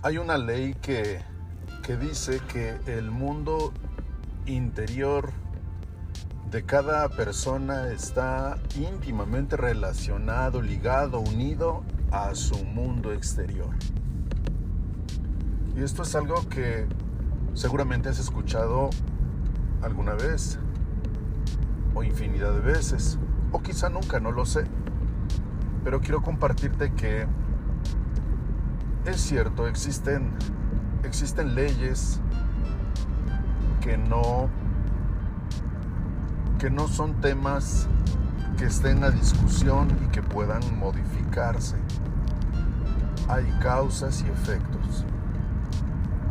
Hay una ley que, que dice que el mundo interior de cada persona está íntimamente relacionado, ligado, unido a su mundo exterior. Y esto es algo que seguramente has escuchado alguna vez, o infinidad de veces, o quizá nunca, no lo sé. Pero quiero compartirte que es cierto, existen, existen leyes que no, que no son temas que estén a discusión y que puedan modificarse. Hay causas y efectos.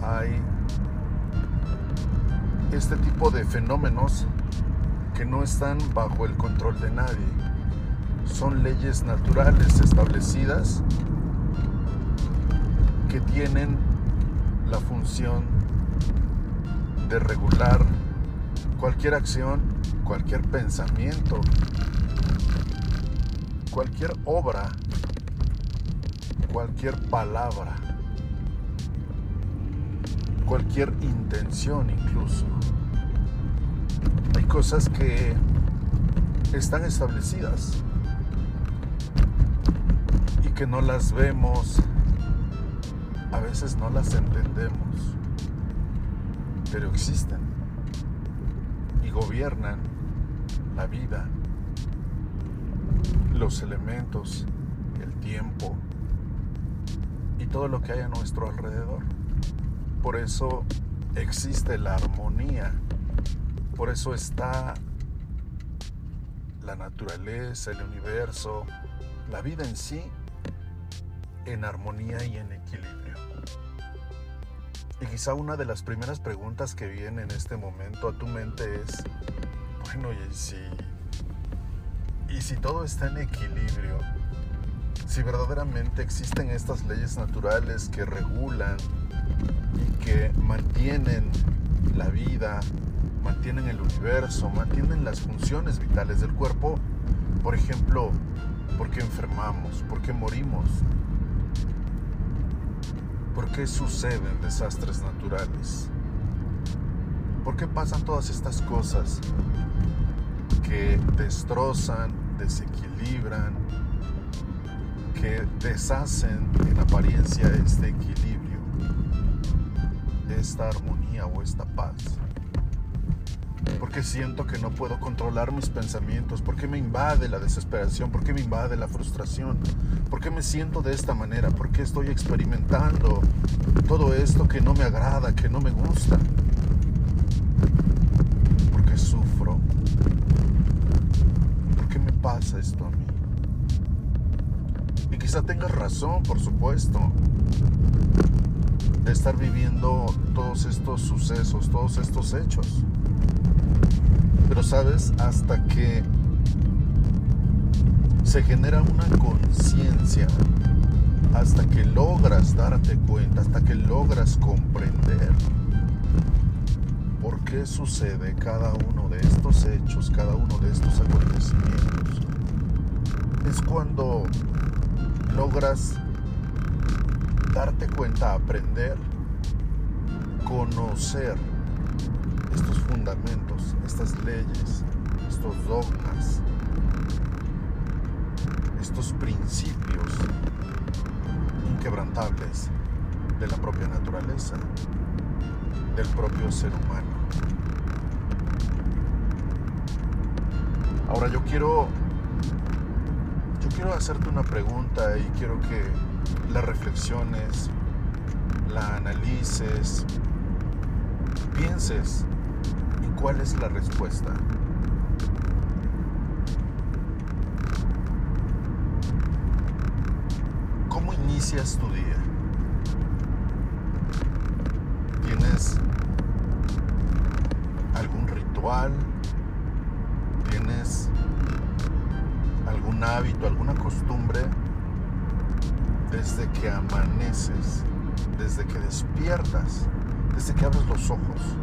Hay este tipo de fenómenos que no están bajo el control de nadie. Son leyes naturales establecidas que tienen la función de regular cualquier acción, cualquier pensamiento, cualquier obra, cualquier palabra, cualquier intención incluso. Hay cosas que están establecidas y que no las vemos, a veces no las entendemos, pero existen y gobiernan la vida, los elementos, el tiempo y todo lo que hay a nuestro alrededor. Por eso existe la armonía, por eso está la naturaleza, el universo, la vida en sí en armonía y en equilibrio. Y quizá una de las primeras preguntas que viene en este momento a tu mente es, bueno, ¿y si, y si todo está en equilibrio? Si verdaderamente existen estas leyes naturales que regulan y que mantienen la vida, mantienen el universo, mantienen las funciones vitales del cuerpo, por ejemplo, ¿por qué enfermamos? ¿Por qué morimos? ¿Por qué suceden desastres naturales? ¿Por qué pasan todas estas cosas que destrozan, desequilibran, que deshacen en apariencia este equilibrio, esta armonía o esta paz? ¿Por qué siento que no puedo controlar mis pensamientos? ¿Por qué me invade la desesperación? ¿Por qué me invade la frustración? ¿Por qué me siento de esta manera? ¿Por qué estoy experimentando todo esto que no me agrada, que no me gusta? ¿Por qué sufro? ¿Por qué me pasa esto a mí? Y quizá tengas razón, por supuesto, de estar viviendo todos estos sucesos, todos estos hechos. Pero sabes, hasta que se genera una conciencia, hasta que logras darte cuenta, hasta que logras comprender por qué sucede cada uno de estos hechos, cada uno de estos acontecimientos, es cuando logras darte cuenta, aprender, conocer estos fundamentos, estas leyes, estos dogmas, estos principios inquebrantables de la propia naturaleza, del propio ser humano. Ahora yo quiero yo quiero hacerte una pregunta y quiero que la reflexiones, la analices, pienses cuál es la respuesta. ¿Cómo inicias tu día? ¿Tienes algún ritual? ¿Tienes algún hábito, alguna costumbre desde que amaneces, desde que despiertas, desde que abres los ojos?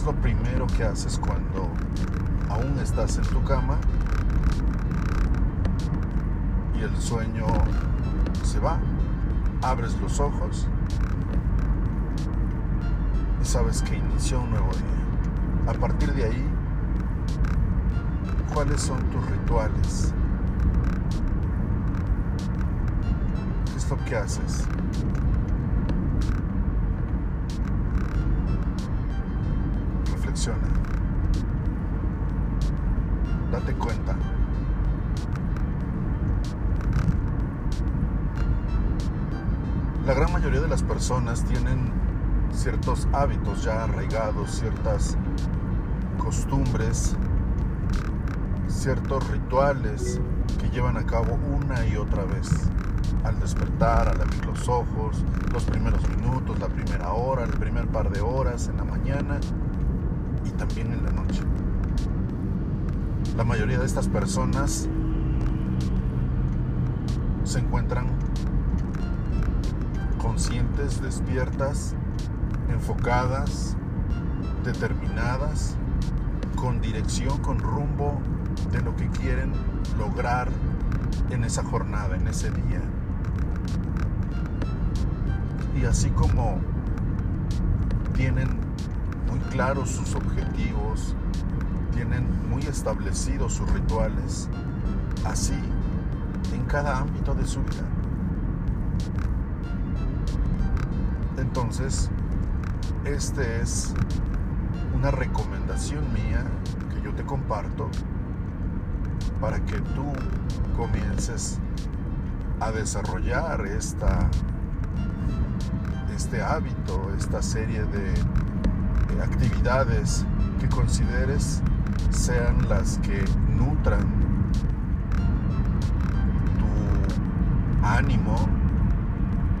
¿Qué es lo primero que haces cuando aún estás en tu cama y el sueño se va? abres los ojos y sabes que inició un nuevo día. A partir de ahí, ¿cuáles son tus rituales? ¿Qué es lo que haces? Date cuenta. La gran mayoría de las personas tienen ciertos hábitos ya arraigados, ciertas costumbres, ciertos rituales que llevan a cabo una y otra vez. Al despertar, al abrir los ojos, los primeros minutos, la primera hora, el primer par de horas en la mañana también en la noche. La mayoría de estas personas se encuentran conscientes, despiertas, enfocadas, determinadas, con dirección, con rumbo de lo que quieren lograr en esa jornada, en ese día. Y así como tienen muy claros sus objetivos, tienen muy establecidos sus rituales, así en cada ámbito de su vida. Entonces, este es una recomendación mía que yo te comparto para que tú comiences a desarrollar esta, este hábito, esta serie de actividades que consideres sean las que nutran tu ánimo,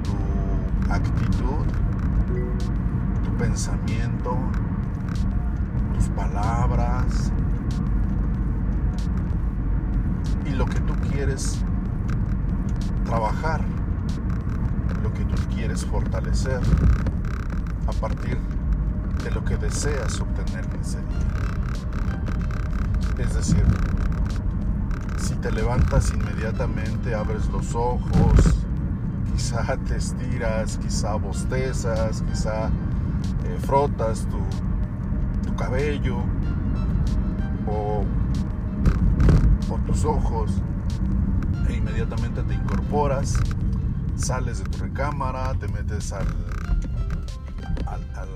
tu actitud, tu pensamiento, tus palabras y lo que tú quieres trabajar, lo que tú quieres fortalecer a partir de lo que deseas obtener en ese día. Es decir, si te levantas inmediatamente, abres los ojos, quizá te estiras, quizá bostezas, quizá eh, frotas tu, tu cabello o, o tus ojos e inmediatamente te incorporas, sales de tu recámara, te metes al, al, al,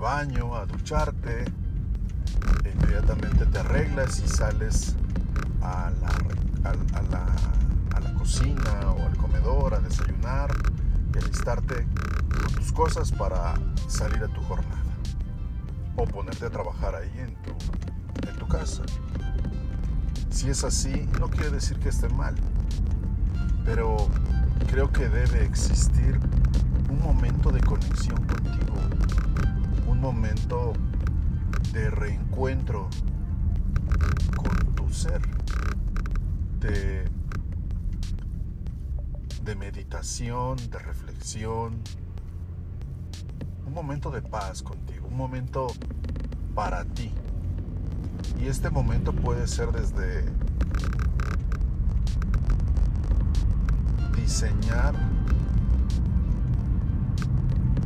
baño a ducharte, e inmediatamente te arreglas y sales a la, a la, a la cocina o al comedor a desayunar y alistarte con tus cosas para salir a tu jornada o ponerte a trabajar ahí en tu, en tu casa. Si es así, no quiere decir que esté mal, pero creo que debe existir un momento de conexión contigo, un momento de reencuentro con tu ser, de, de meditación, de reflexión, un momento de paz contigo, un momento para ti. Y este momento puede ser desde diseñar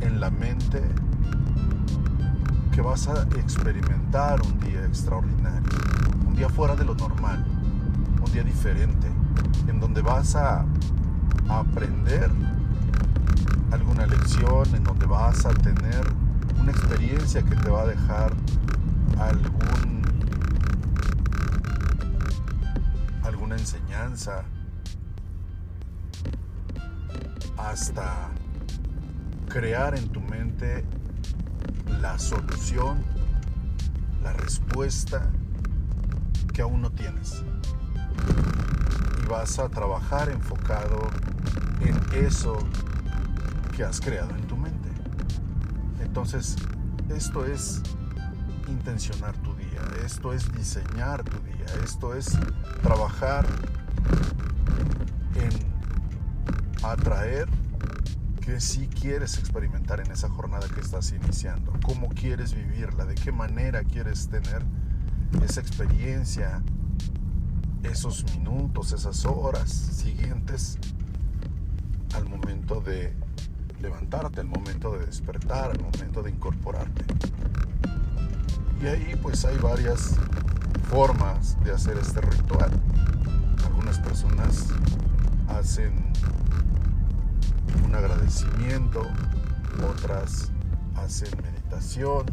en la mente que vas a experimentar un día extraordinario, un día fuera de lo normal, un día diferente, en donde vas a aprender alguna lección, en donde vas a tener una experiencia que te va a dejar algún alguna enseñanza hasta crear en tu mente la solución, la respuesta que aún no tienes. Y vas a trabajar enfocado en eso que has creado en tu mente. Entonces, esto es intencionar tu día, esto es diseñar tu día, esto es trabajar en atraer que sí quieres experimentar en esa jornada que estás iniciando, cómo quieres vivirla, de qué manera quieres tener esa experiencia, esos minutos, esas horas siguientes al momento de levantarte, al momento de despertar, al momento de incorporarte. Y ahí pues hay varias formas de hacer este ritual. Algunas personas hacen un agradecimiento, otras hacen meditación,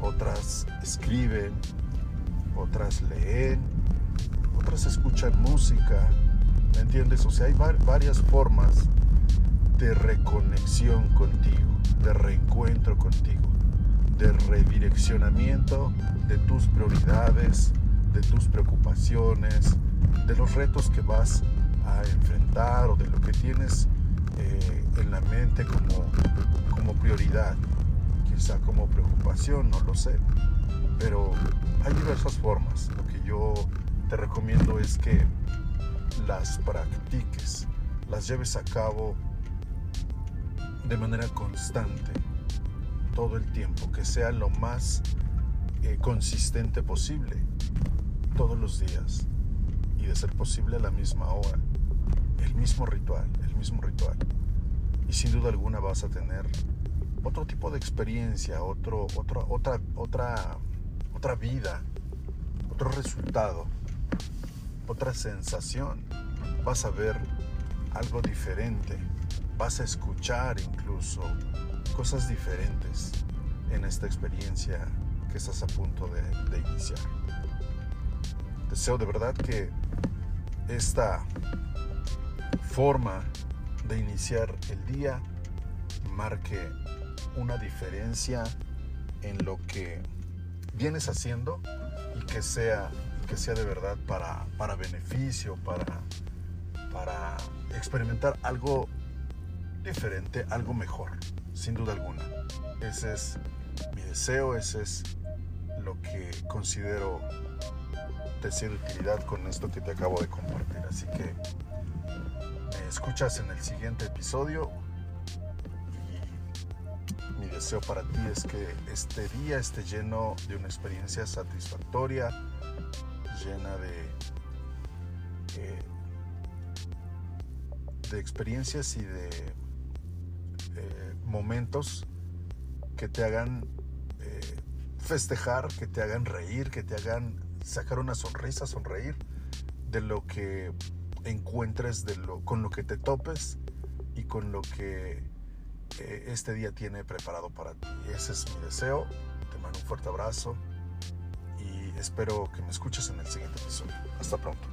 otras escriben, otras leen, otras escuchan música, ¿me entiendes? O sea, hay varias formas de reconexión contigo, de reencuentro contigo, de redireccionamiento de tus prioridades, de tus preocupaciones, de los retos que vas a enfrentar o de lo que tienes eh, en la mente como, como prioridad, quizá como preocupación, no lo sé. Pero hay diversas formas. Lo que yo te recomiendo es que las practiques, las lleves a cabo de manera constante, todo el tiempo, que sea lo más eh, consistente posible, todos los días, y de ser posible a la misma hora, el mismo ritual, el mismo ritual. Y sin duda alguna vas a tener otro tipo de experiencia, otro, otra, otra, otra, otra vida, otro resultado, otra sensación. Vas a ver algo diferente vas a escuchar incluso cosas diferentes en esta experiencia que estás a punto de, iniciar. Deseo de verdad que esta forma de iniciar el día marque una diferencia en lo que vienes haciendo y que sea, que sea de verdad para, para beneficio, para, para experimentar algo diferente, algo mejor, sin duda alguna. Ese es mi deseo, ese es lo que considero de ser utilidad con esto que te acabo de compartir. Así que escuchas en el siguiente episodio. Y mi deseo para ti es que este día esté lleno de una experiencia satisfactoria, llena de... Eh, de experiencias y de momentos que te hagan eh, festejar, que te hagan reír, que te hagan sacar una sonrisa, sonreír de lo que encuentres, de lo, con lo que te topes y con lo que eh, este día tiene preparado para ti. Ese es mi deseo. Te mando un fuerte abrazo y espero que me escuches en el siguiente episodio. Hasta pronto.